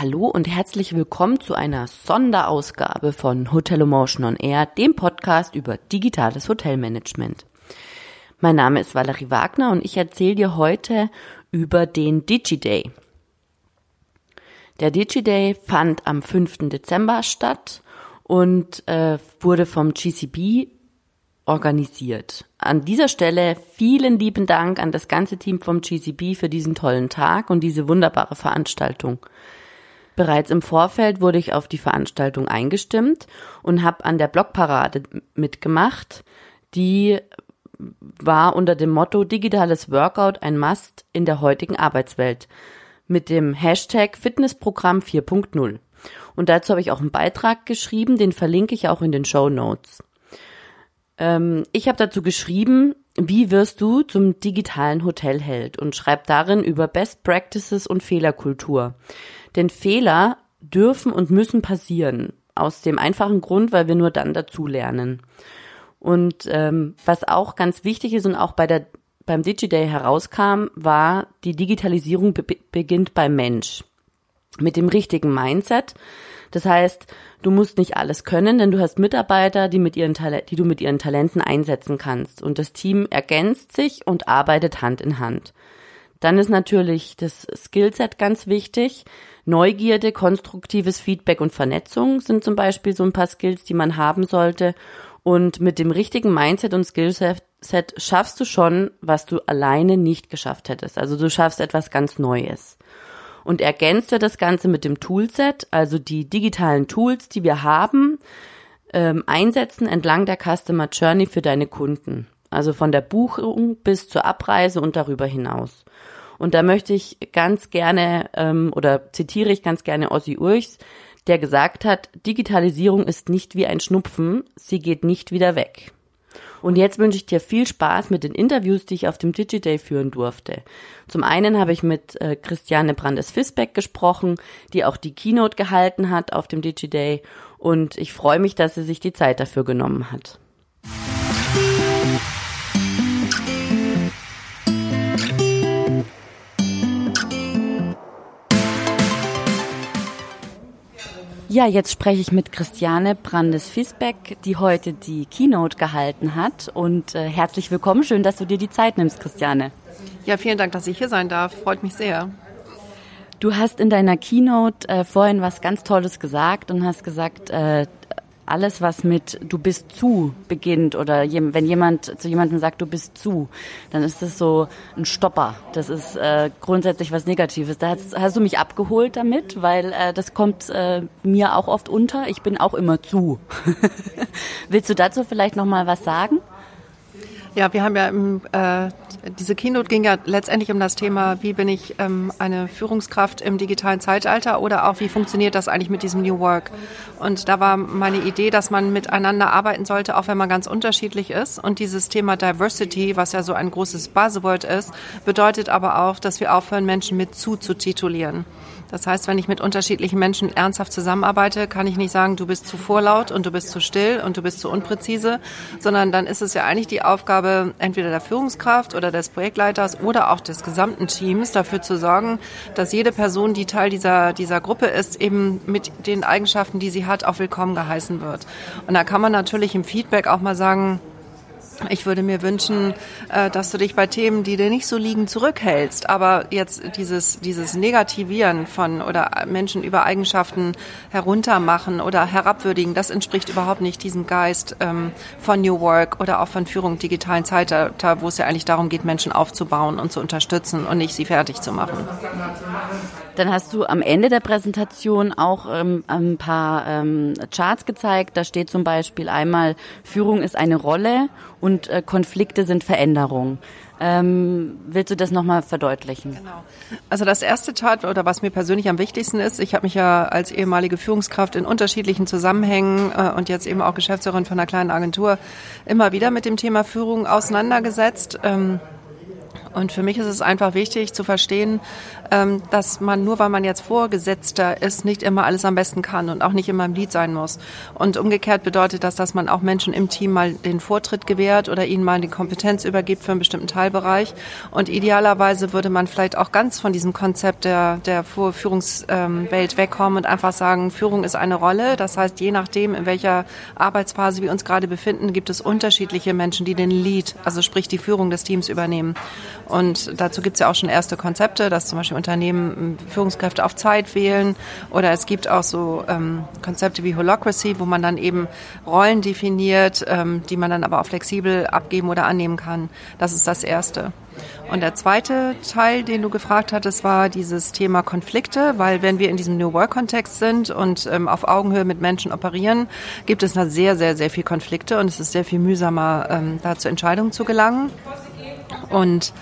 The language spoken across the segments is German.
Hallo und herzlich willkommen zu einer Sonderausgabe von Hotel Emotion on Air, dem Podcast über digitales Hotelmanagement. Mein Name ist Valerie Wagner und ich erzähle dir heute über den DigiDay. Der DigiDay fand am 5. Dezember statt und äh, wurde vom GCB organisiert. An dieser Stelle vielen lieben Dank an das ganze Team vom GCB für diesen tollen Tag und diese wunderbare Veranstaltung. Bereits im Vorfeld wurde ich auf die Veranstaltung eingestimmt und habe an der Blogparade mitgemacht. Die war unter dem Motto Digitales Workout ein Must in der heutigen Arbeitswelt mit dem Hashtag Fitnessprogramm 4.0. Und dazu habe ich auch einen Beitrag geschrieben, den verlinke ich auch in den Show Notes. Ähm, ich habe dazu geschrieben, wie wirst du zum digitalen Hotelheld und schreib darin über Best Practices und Fehlerkultur. Denn Fehler dürfen und müssen passieren. Aus dem einfachen Grund, weil wir nur dann dazu lernen. Und ähm, was auch ganz wichtig ist und auch bei der beim DigiDay herauskam, war, die Digitalisierung be beginnt beim Mensch. Mit dem richtigen Mindset. Das heißt, du musst nicht alles können, denn du hast Mitarbeiter, die, mit ihren die du mit ihren Talenten einsetzen kannst. Und das Team ergänzt sich und arbeitet Hand in Hand. Dann ist natürlich das Skillset ganz wichtig. Neugierde, konstruktives Feedback und Vernetzung sind zum Beispiel so ein paar Skills, die man haben sollte. Und mit dem richtigen Mindset und Skillset schaffst du schon, was du alleine nicht geschafft hättest. Also du schaffst etwas ganz Neues. Und ergänzt das Ganze mit dem Toolset, also die digitalen Tools, die wir haben, ähm, einsetzen entlang der Customer Journey für deine Kunden. Also von der Buchung bis zur Abreise und darüber hinaus. Und da möchte ich ganz gerne ähm, oder zitiere ich ganz gerne Ossi Urchs, der gesagt hat, Digitalisierung ist nicht wie ein Schnupfen, sie geht nicht wieder weg. Und jetzt wünsche ich dir viel Spaß mit den Interviews, die ich auf dem DigiDay führen durfte. Zum einen habe ich mit äh, Christiane Brandes-Fisbeck gesprochen, die auch die Keynote gehalten hat auf dem DigiDay. Und ich freue mich, dass sie sich die Zeit dafür genommen hat. Ja, jetzt spreche ich mit Christiane Brandes-Fisbeck, die heute die Keynote gehalten hat. Und äh, herzlich willkommen. Schön, dass du dir die Zeit nimmst, Christiane. Ja, vielen Dank, dass ich hier sein darf. Freut mich sehr. Du hast in deiner Keynote äh, vorhin was ganz Tolles gesagt und hast gesagt, äh, alles, was mit du bist zu beginnt oder je, wenn jemand zu jemandem sagt, du bist zu, dann ist das so ein Stopper. Das ist äh, grundsätzlich was Negatives. Da hast, hast, du mich abgeholt damit, weil äh, das kommt äh, mir auch oft unter. Ich bin auch immer zu. Willst du dazu vielleicht noch mal was sagen? Ja, wir haben ja im, äh, diese Keynote ging ja letztendlich um das Thema, wie bin ich ähm, eine Führungskraft im digitalen Zeitalter oder auch wie funktioniert das eigentlich mit diesem New Work. Und da war meine Idee, dass man miteinander arbeiten sollte, auch wenn man ganz unterschiedlich ist. Und dieses Thema Diversity, was ja so ein großes Buzzword ist, bedeutet aber auch, dass wir aufhören, Menschen mit zu zu titulieren. Das heißt, wenn ich mit unterschiedlichen Menschen ernsthaft zusammenarbeite, kann ich nicht sagen, du bist zu vorlaut und du bist zu still und du bist zu unpräzise, sondern dann ist es ja eigentlich die Aufgabe entweder der Führungskraft oder des Projektleiters oder auch des gesamten Teams dafür zu sorgen, dass jede Person, die Teil dieser, dieser Gruppe ist, eben mit den Eigenschaften, die sie hat, auch willkommen geheißen wird. Und da kann man natürlich im Feedback auch mal sagen, ich würde mir wünschen, äh, dass du dich bei Themen, die dir nicht so liegen, zurückhältst. Aber jetzt dieses, dieses Negativieren von oder Menschen über Eigenschaften heruntermachen oder herabwürdigen, das entspricht überhaupt nicht diesem Geist ähm, von New Work oder auch von Führung digitalen Zeitalter, wo es ja eigentlich darum geht, Menschen aufzubauen und zu unterstützen und nicht sie fertig zu machen. Dann hast du am Ende der Präsentation auch ähm, ein paar ähm, Charts gezeigt. Da steht zum Beispiel einmal, Führung ist eine Rolle und äh, Konflikte sind Veränderungen. Ähm, willst du das nochmal verdeutlichen? Genau. Also das erste Chart oder was mir persönlich am wichtigsten ist, ich habe mich ja als ehemalige Führungskraft in unterschiedlichen Zusammenhängen äh, und jetzt eben auch Geschäftsführerin von einer kleinen Agentur immer wieder mit dem Thema Führung auseinandergesetzt. Ähm, Und für mich ist es einfach wichtig zu verstehen, ähm, dass man nur weil man jetzt Vorgesetzter ist, nicht immer alles am besten kann und auch nicht immer im Lied sein muss. Und umgekehrt bedeutet das, dass man auch Menschen im Team mal den Vortritt gewährt oder ihnen mal die Kompetenz übergibt für einen bestimmten Teilbereich. Und idealerweise würde man vielleicht auch ganz von diesem Konzept der, der Führungswelt wegkommen und einfach sagen, Führung ist eine Rolle. Das heißt, je nachdem, in welcher Arbeitsphase wir uns gerade befinden, gibt es unterschiedliche Menschen, die den Lead, also sprich die Führung des Teams übernehmen. Und dazu gibt es ja auch schon erste Konzepte, dass zum Beispiel Unternehmen ähm, Führungskräfte auf Zeit wählen. Oder es gibt auch so ähm, Konzepte wie Holocracy, wo man dann eben Rollen definiert, ähm, die man dann aber auch flexibel abgeben oder annehmen kann. Das ist das Erste. Und der zweite Teil, den du gefragt hattest, war dieses Thema Konflikte, weil wenn wir in diesem New Work-Kontext sind und ähm, auf Augenhöhe mit Menschen operieren, gibt es da sehr, sehr, sehr viel Konflikte und es ist sehr viel mühsamer, ähm, da zu Entscheidungen zu gelangen. Und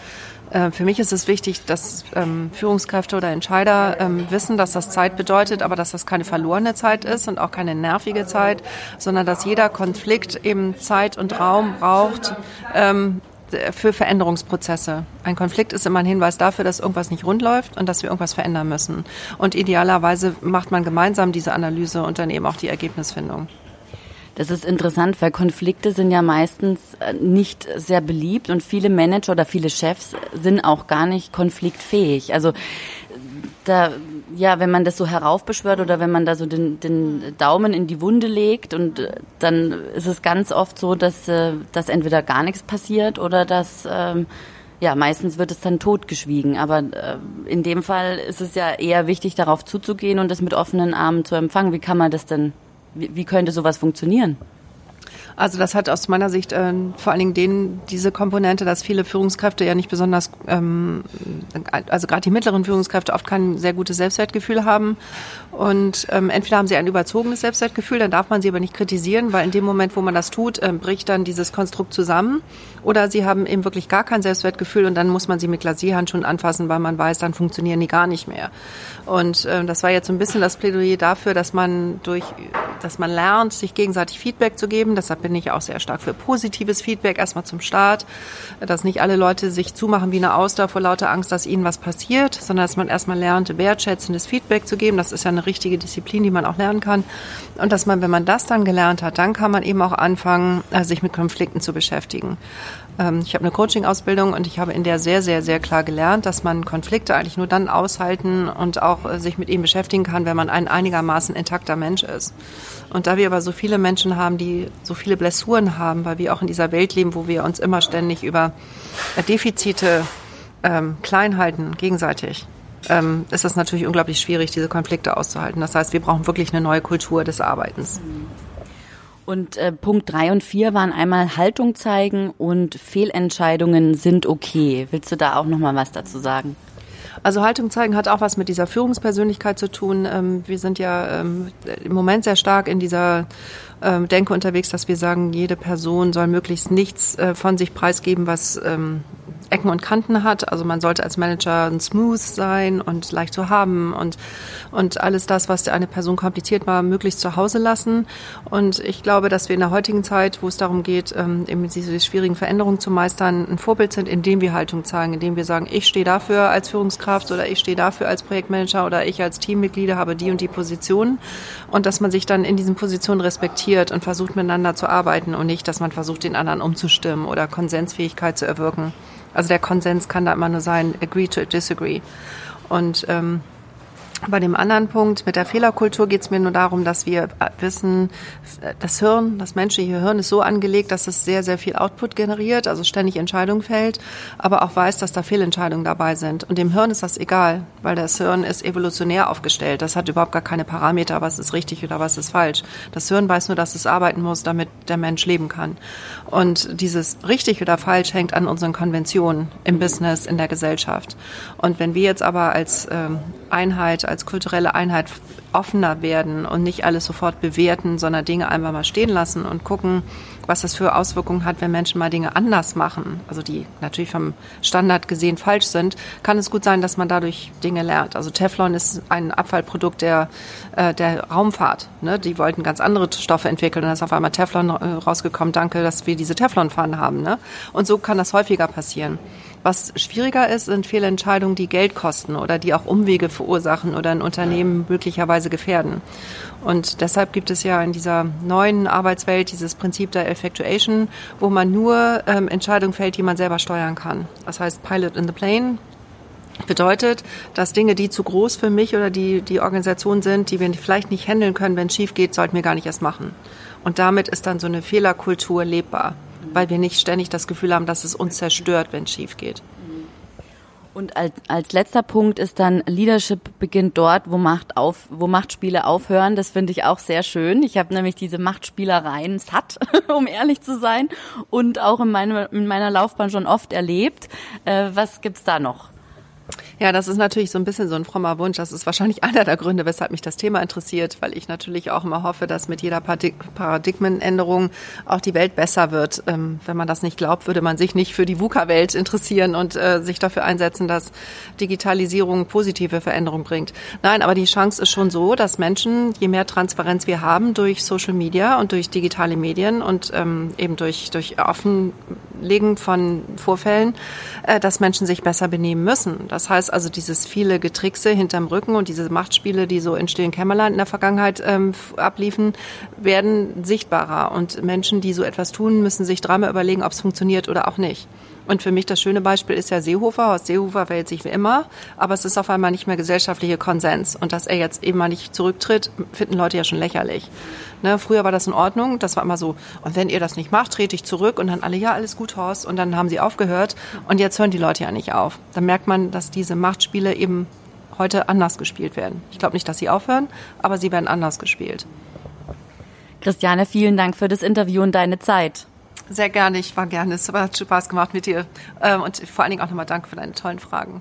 äh, für mich ist es wichtig, dass ähm, Führungskräfte oder Entscheider ähm, wissen, dass das Zeit bedeutet, aber dass das keine verlorene Zeit ist und auch keine nervige Zeit, sondern dass jeder Konflikt eben Zeit und Raum braucht ähm, für Veränderungsprozesse. Ein Konflikt ist immer ein Hinweis dafür, dass irgendwas nicht rund läuft und dass wir irgendwas verändern müssen. Und idealerweise macht man gemeinsam diese Analyse und dann eben auch die Ergebnisfindung. Das ist interessant, weil Konflikte sind ja meistens äh, nicht sehr beliebt und viele Manager oder viele Chefs sind auch gar nicht konfliktfähig. Also da, ja, wenn man das so heraufbeschwört oder wenn man da so den, den Daumen in die Wunde legt und äh, dann ist es ganz oft so, dass, äh, dass entweder gar nichts passiert oder dass ähm, ja, meistens wird es dann totgeschwiegen. Aber äh, in dem Fall ist es ja eher wichtig, darauf zuzugehen und das mit offenen Armen zu empfangen. Wie kann man das denn wie, könnte sowas funktionieren? Also das hat aus meiner Sicht äh, vor allen Dingen den, diese Komponente, dass viele Führungskräfte ja nicht besonders, ähm, also gerade die mittleren Führungskräfte oft kein sehr gutes Selbstwertgefühl haben. Und ähm, entweder haben sie ein überzogenes Selbstwertgefühl, dann darf man sie aber nicht kritisieren, weil in dem Moment, wo man das tut, äh, bricht dann dieses Konstrukt zusammen. Oder sie haben eben wirklich gar kein Selbstwertgefühl und dann muss man sie mit Glasierhandschuhen anfassen, weil man weiß, dann funktionieren die gar nicht mehr. Und äh, das war jetzt so ein bisschen das Plädoyer dafür, dass man durch, dass man lernt, sich gegenseitig Feedback zu geben. Deshalb bin ich auch sehr stark für positives Feedback erstmal zum Start, dass nicht alle Leute sich zumachen wie eine Auster vor lauter Angst, dass ihnen was passiert, sondern dass man erstmal lernt, wertschätzendes Feedback zu geben. Das ist ja eine richtige Disziplin, die man auch lernen kann. Und dass man, wenn man das dann gelernt hat, dann kann man eben auch anfangen, äh, sich mit Konflikten zu beschäftigen. Ähm, ich habe eine Coaching-Ausbildung und ich habe in der sehr, sehr, sehr klar gelernt, dass man Konflikte eigentlich nur dann aushalten und auch äh, sich mit ihnen beschäftigen kann, wenn man ein einigermaßen intakter Mensch ist. Und da wir aber so viele Menschen haben, die so viele Blessuren haben, weil wir auch in dieser Welt leben, wo wir uns immer ständig über äh, Defizite ähm, klein halten, gegenseitig, ähm, ist es natürlich unglaublich schwierig, diese Konflikte auszuhalten. Das heißt, wir brauchen wirklich eine neue Kultur des Arbeitens. Mhm. Und äh, Punkt drei und vier waren einmal Haltung zeigen und Fehlentscheidungen sind okay. Willst du da auch noch mal was dazu sagen? Also Haltung zeigen hat auch was mit dieser Führungspersönlichkeit zu tun. Ähm, wir sind ja ähm, im Moment sehr stark in dieser ähm, Denke unterwegs, dass wir sagen, jede Person soll möglichst nichts äh, von sich preisgeben, was Ecken und Kanten hat. Also man sollte als Manager smooth sein und leicht zu haben und, und alles das, was eine Person kompliziert war, möglichst zu Hause lassen. Und ich glaube, dass wir in der heutigen Zeit, wo es darum geht, ähm, eben diese schwierigen Veränderungen zu meistern, ein Vorbild sind, indem wir Haltung zeigen, indem wir sagen, ich stehe dafür als Führungskraft oder ich stehe dafür als Projektmanager oder ich als Teammitglieder habe die und die Position und dass man sich dann in diesen Positionen respektiert und versucht miteinander zu arbeiten und nicht, dass man versucht, den anderen umzustimmen oder Konsensfähigkeit zu erwirken. Also der Konsens kann da immer nur sein, agree to disagree. Und ähm, bei dem anderen Punkt mit der Fehlerkultur geht es mir nur darum, dass wir wissen, das Hirn, das menschliche Hirn ist so angelegt, dass es sehr, sehr viel Output generiert, also ständig Entscheidungen fällt, aber auch weiß, dass da Fehlentscheidungen dabei sind. Und dem Hirn ist das egal, weil das Hirn ist evolutionär aufgestellt. Das hat überhaupt gar keine Parameter, was ist richtig oder was ist falsch. Das Hirn weiß nur, dass es arbeiten muss, damit der Mensch leben kann. Und dieses richtig oder falsch hängt an unseren Konventionen im Business, in der Gesellschaft. Und wenn wir jetzt aber als ähm, Einheit, als kulturelle Einheit offener werden und nicht alles sofort bewerten, sondern Dinge einfach mal stehen lassen und gucken, was das für Auswirkungen hat, wenn Menschen mal Dinge anders machen, also die natürlich vom Standard gesehen falsch sind, kann es gut sein, dass man dadurch Dinge lernt. Also Teflon ist ein Abfallprodukt der, äh, der Raumfahrt. Ne? Die wollten ganz andere Stoffe entwickeln und da ist auf einmal Teflon äh, rausgekommen. Danke, dass wir diese Teflonpfannen haben. Ne? Und so kann das häufiger passieren. Was schwieriger ist, sind Fehlentscheidungen, die Geld kosten oder die auch Umwege verursachen oder ein Unternehmen möglicherweise gefährden. Und deshalb gibt es ja in dieser neuen Arbeitswelt dieses Prinzip der Effectuation, wo man nur ähm, Entscheidungen fällt, die man selber steuern kann. Das heißt Pilot in the Plane, Bedeutet, dass Dinge, die zu groß für mich oder die, die Organisation sind, die wir vielleicht nicht handeln können, wenn es schief geht, sollten wir gar nicht erst machen. Und damit ist dann so eine Fehlerkultur lebbar, weil wir nicht ständig das Gefühl haben, dass es uns zerstört, wenn es schief geht. Und als, als letzter Punkt ist dann Leadership beginnt dort, wo Macht auf, wo Machtspiele aufhören. Das finde ich auch sehr schön. Ich habe nämlich diese Machtspielereien satt, um ehrlich zu sein, und auch in, meine, in meiner Laufbahn schon oft erlebt. Äh, was gibt's da noch? Ja, das ist natürlich so ein bisschen so ein frommer Wunsch. Das ist wahrscheinlich einer der Gründe, weshalb mich das Thema interessiert, weil ich natürlich auch immer hoffe, dass mit jeder Paradigmenänderung auch die Welt besser wird. Ähm, wenn man das nicht glaubt, würde man sich nicht für die VUCA-Welt interessieren und äh, sich dafür einsetzen, dass Digitalisierung positive Veränderung bringt. Nein, aber die Chance ist schon so, dass Menschen, je mehr Transparenz wir haben durch Social Media und durch digitale Medien und ähm, eben durch, durch Offenlegen von Vorfällen, äh, dass Menschen sich besser benehmen müssen. Das heißt also dieses viele Getrickse hinterm Rücken und diese Machtspiele, die so in stillen Kämmerlein in der Vergangenheit ähm, abliefen, werden sichtbarer. Und Menschen, die so etwas tun, müssen sich dreimal überlegen, ob es funktioniert oder auch nicht. Und für mich das schöne Beispiel ist ja Seehofer. Horst Seehofer verhält sich wie immer, aber es ist auf einmal nicht mehr gesellschaftlicher Konsens. Und dass er jetzt eben mal nicht zurücktritt, finden Leute ja schon lächerlich. Ne, früher war das in Ordnung, das war immer so, und wenn ihr das nicht macht, trete ich zurück und dann alle, ja, alles gut, Horst, und dann haben sie aufgehört und jetzt hören die Leute ja nicht auf. Dann merkt man, dass diese Machtspiele eben heute anders gespielt werden. Ich glaube nicht, dass sie aufhören, aber sie werden anders gespielt. Christiane, vielen Dank für das Interview und deine Zeit. Sehr gerne, ich war gerne. Es hat Spaß gemacht mit dir. Ähm, und vor allen Dingen auch nochmal danke für deine tollen Fragen.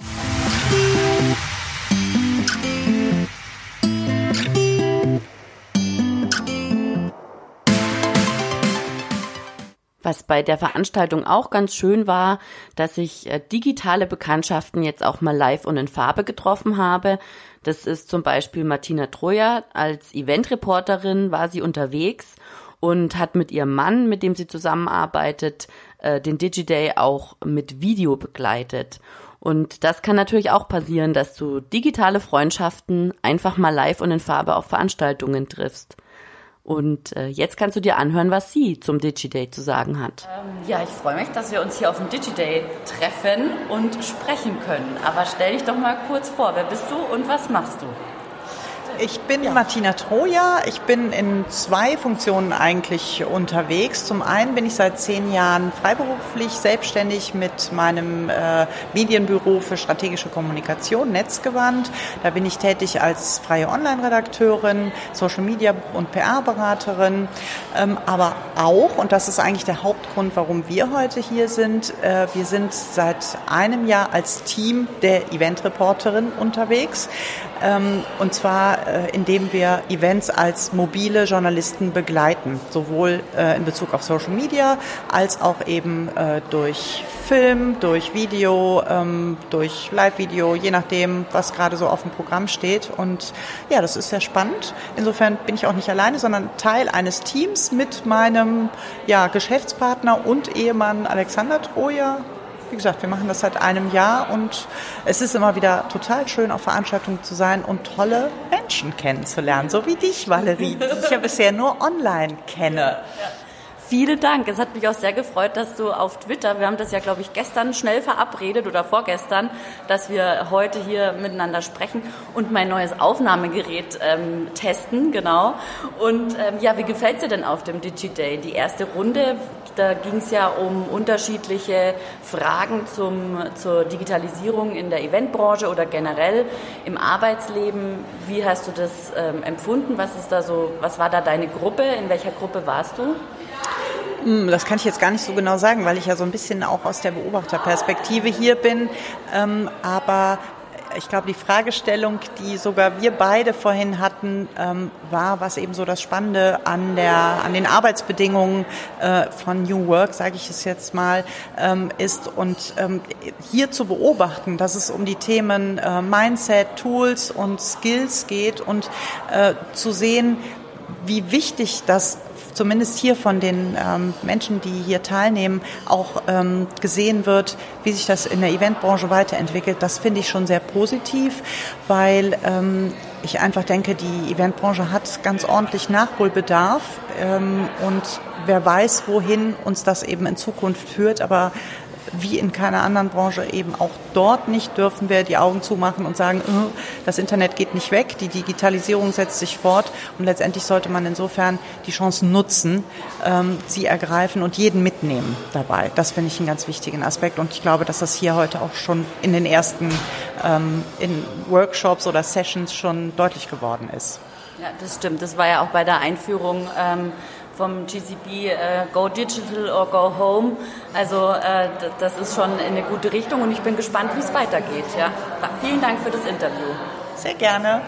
Was bei der Veranstaltung auch ganz schön war, dass ich äh, digitale Bekanntschaften jetzt auch mal live und in Farbe getroffen habe. Das ist zum Beispiel Martina Troja. Als Eventreporterin war sie unterwegs und hat mit ihrem Mann, mit dem sie zusammenarbeitet, äh, den DigiDay auch mit Video begleitet. Und das kann natürlich auch passieren, dass du digitale Freundschaften einfach mal live und in Farbe auf Veranstaltungen triffst. Und äh, jetzt kannst du dir anhören, was sie zum DigiDay zu sagen hat. Ähm, ja, ich freue mich, dass wir uns hier auf dem DigiDay treffen und sprechen können. Aber stell dich doch mal kurz vor, wer bist du und was machst du? Ich bin ja. Martina Troja. Ich bin in zwei Funktionen eigentlich unterwegs. Zum einen bin ich seit zehn Jahren freiberuflich selbstständig mit meinem äh, Medienbüro für strategische Kommunikation, Netzgewandt. Da bin ich tätig als freie Online-Redakteurin, Social Media und PR-Beraterin. Ähm, aber auch, und das ist eigentlich der Hauptgrund, warum wir heute hier sind, äh, wir sind seit einem Jahr als Team der Event-Reporterin unterwegs. Ähm, und zwar, äh, indem wir Events als mobile Journalisten begleiten, sowohl äh, in Bezug auf Social Media als auch eben äh, durch Film, durch Video, ähm, durch Live-Video, je nachdem, was gerade so auf dem Programm steht. Und ja, das ist sehr spannend. Insofern bin ich auch nicht alleine, sondern Teil eines Teams mit meinem ja, Geschäftspartner und Ehemann Alexander Troja, wie gesagt, wir machen das seit einem Jahr und es ist immer wieder total schön, auf Veranstaltungen zu sein und tolle Menschen kennenzulernen, so wie dich, Valerie, die ich ja bisher nur online kenne. Ja. Vielen Dank. Es hat mich auch sehr gefreut, dass du auf Twitter, wir haben das ja, glaube ich, gestern schnell verabredet oder vorgestern, dass wir heute hier miteinander sprechen und mein neues Aufnahmegerät ähm, testen, genau. Und ähm, ja, wie gefällt dir denn auf dem DigiDay? Die erste Runde, da ging es ja um unterschiedliche Fragen zum, zur Digitalisierung in der Eventbranche oder generell im Arbeitsleben. Wie hast du das ähm, empfunden? Was ist da so, was war da deine Gruppe? In welcher Gruppe warst du? Hm, das kann ich jetzt gar nicht so genau sagen, weil ich ja so ein bisschen auch aus der Beobachterperspektive hier bin. Ähm, aber ich glaube, die Fragestellung, die sogar wir beide vorhin hatten, ähm, war, was eben so das Spannende an, der, an den Arbeitsbedingungen äh, von New Work, sage ich es jetzt mal, ähm, ist. Und hier zu beobachten, dass es um die Themen äh, Mindset, Tools und Skills geht und äh, zu sehen, wie wichtig das zumindest hier von den ähm, Menschen, die hier teilnehmen, auch ähm, gesehen wird, wie sich das in der Eventbranche weiterentwickelt. Das finde ich schon sehr positiv, weil ähm, ich einfach denke, die Eventbranche hat ganz ordentlich Nachholbedarf ähm, und wer weiß, wohin uns das eben in Zukunft führt. Aber wie in keiner anderen Branche eben auch dort nicht dürfen wir die Augen zumachen und sagen, äh, das Internet geht nicht weg, die Digitalisierung setzt sich fort und letztendlich sollte man insofern die Chancen nutzen, ähm, sie ergreifen und jeden mitnehmen dabei. Das finde ich einen ganz wichtigen Aspekt und ich glaube, dass das hier heute auch schon in den ersten ähm, in Workshops oder Sessions schon deutlich geworden ist. Ja, das stimmt. Das war ja auch bei der Einführung ähm, vom GCB äh, Go Digital or Go Home. Also äh, das ist schon in eine gute Richtung und ich bin gespannt, wie es weitergeht. Ja. Vielen Dank für das Interview. Sehr gerne.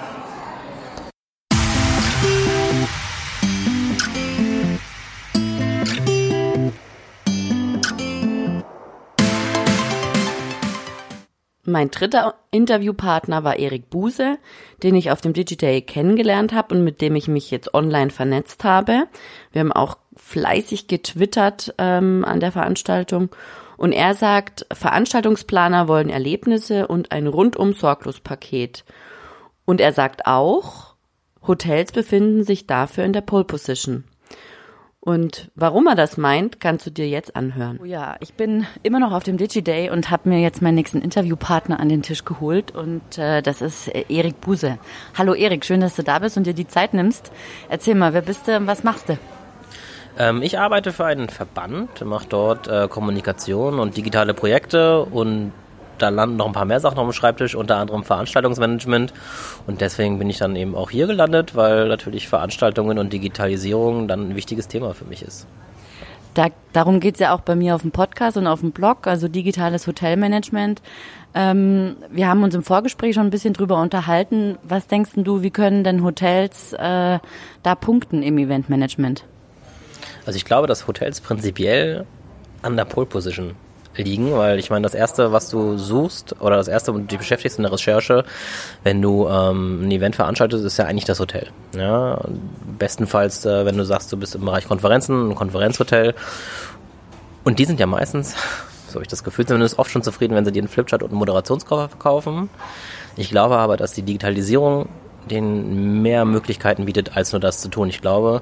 Mein dritter Interviewpartner war Erik Buse, den ich auf dem Digiday kennengelernt habe und mit dem ich mich jetzt online vernetzt habe. Wir haben auch fleißig getwittert ähm, an der Veranstaltung. Und er sagt, Veranstaltungsplaner wollen Erlebnisse und ein rundum sorglos Paket. Und er sagt auch, Hotels befinden sich dafür in der Pole Position. Und warum er das meint, kannst du dir jetzt anhören. Oh ja, ich bin immer noch auf dem DigiDay und habe mir jetzt meinen nächsten Interviewpartner an den Tisch geholt und äh, das ist äh, Erik Buse. Hallo Erik, schön, dass du da bist und dir die Zeit nimmst. Erzähl mal, wer bist du und was machst du? Ähm, ich arbeite für einen Verband, mache dort äh, Kommunikation und digitale Projekte und da landen noch ein paar mehr Sachen auf dem Schreibtisch, unter anderem Veranstaltungsmanagement. Und deswegen bin ich dann eben auch hier gelandet, weil natürlich Veranstaltungen und Digitalisierung dann ein wichtiges Thema für mich ist. Da, darum geht's ja auch bei mir auf dem Podcast und auf dem Blog, also digitales Hotelmanagement. Ähm, wir haben uns im Vorgespräch schon ein bisschen drüber unterhalten. Was denkst du, wie können denn Hotels äh, da punkten im Eventmanagement? Also ich glaube, dass Hotels prinzipiell an der Pole Position liegen, weil ich meine, das erste, was du suchst oder das erste, womit du dich beschäftigst in der Recherche, wenn du ähm, ein Event veranstaltest, ist ja eigentlich das Hotel. Ja, bestenfalls, äh, wenn du sagst, du bist im Bereich Konferenzen, ein Konferenzhotel. Und die sind ja meistens, so habe ich das Gefühl, zumindest oft schon zufrieden, wenn sie dir einen Flipchart und einen Moderationskoffer verkaufen. Ich glaube aber, dass die Digitalisierung denen mehr Möglichkeiten bietet, als nur das zu tun. Ich glaube,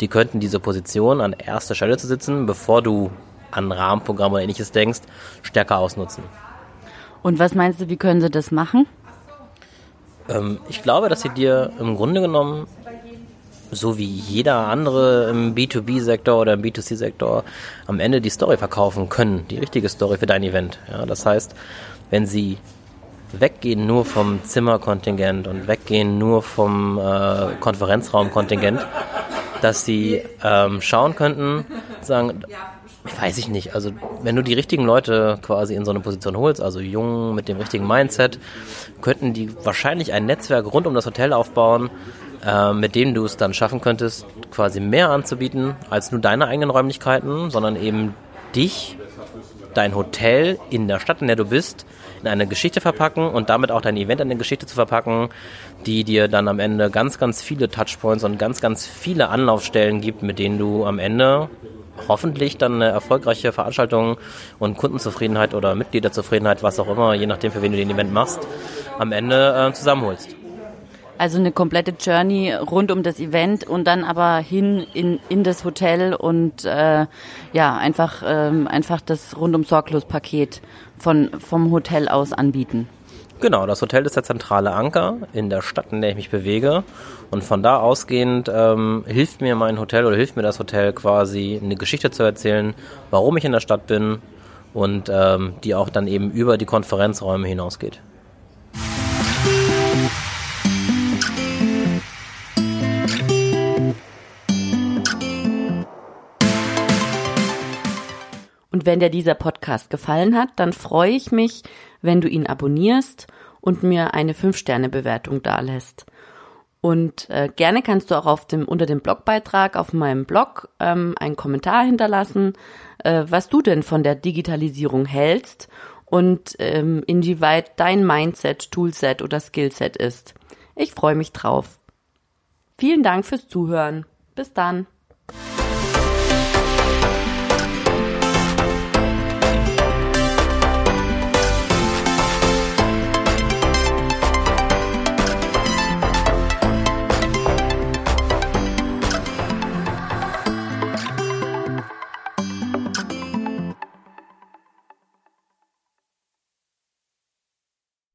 die könnten diese Position an erster Stelle zu sitzen, bevor du an Rahmenprogramm oder ähnliches denkst, stärker ausnutzen. Und was meinst du, wie können sie das machen? Ähm, ich glaube, dass sie dir im Grunde genommen, so wie jeder andere im B2B-Sektor oder im B2C-Sektor, am Ende die Story verkaufen können, die richtige Story für dein Event. Ja, das heißt, wenn sie weggehen nur vom Zimmerkontingent und weggehen nur vom äh, Konferenzraumkontingent, dass sie ähm, schauen könnten, sagen, weiß ich nicht. Also wenn du die richtigen Leute quasi in so eine Position holst, also jung mit dem richtigen Mindset, könnten die wahrscheinlich ein Netzwerk rund um das Hotel aufbauen, äh, mit dem du es dann schaffen könntest, quasi mehr anzubieten als nur deine eigenen Räumlichkeiten, sondern eben dich, dein Hotel in der Stadt, in der du bist, in eine Geschichte verpacken und damit auch dein Event in eine Geschichte zu verpacken, die dir dann am Ende ganz, ganz viele Touchpoints und ganz, ganz viele Anlaufstellen gibt, mit denen du am Ende hoffentlich dann eine erfolgreiche Veranstaltung und Kundenzufriedenheit oder Mitgliederzufriedenheit, was auch immer, je nachdem, für wen du den Event machst, am Ende äh, zusammenholst. Also eine komplette Journey rund um das Event und dann aber hin in, in das Hotel und äh, ja, einfach, ähm, einfach das rundum sorglos Paket von, vom Hotel aus anbieten. Genau, das Hotel ist der zentrale Anker in der Stadt, in der ich mich bewege. Und von da ausgehend ähm, hilft mir mein Hotel oder hilft mir das Hotel quasi eine Geschichte zu erzählen, warum ich in der Stadt bin und ähm, die auch dann eben über die Konferenzräume hinausgeht. Und wenn dir dieser Podcast gefallen hat, dann freue ich mich, wenn du ihn abonnierst und mir eine 5-Sterne-Bewertung dalässt. Und äh, gerne kannst du auch auf dem, unter dem Blogbeitrag auf meinem Blog ähm, einen Kommentar hinterlassen, äh, was du denn von der Digitalisierung hältst und ähm, inwieweit dein Mindset, Toolset oder Skillset ist. Ich freue mich drauf. Vielen Dank fürs Zuhören. Bis dann.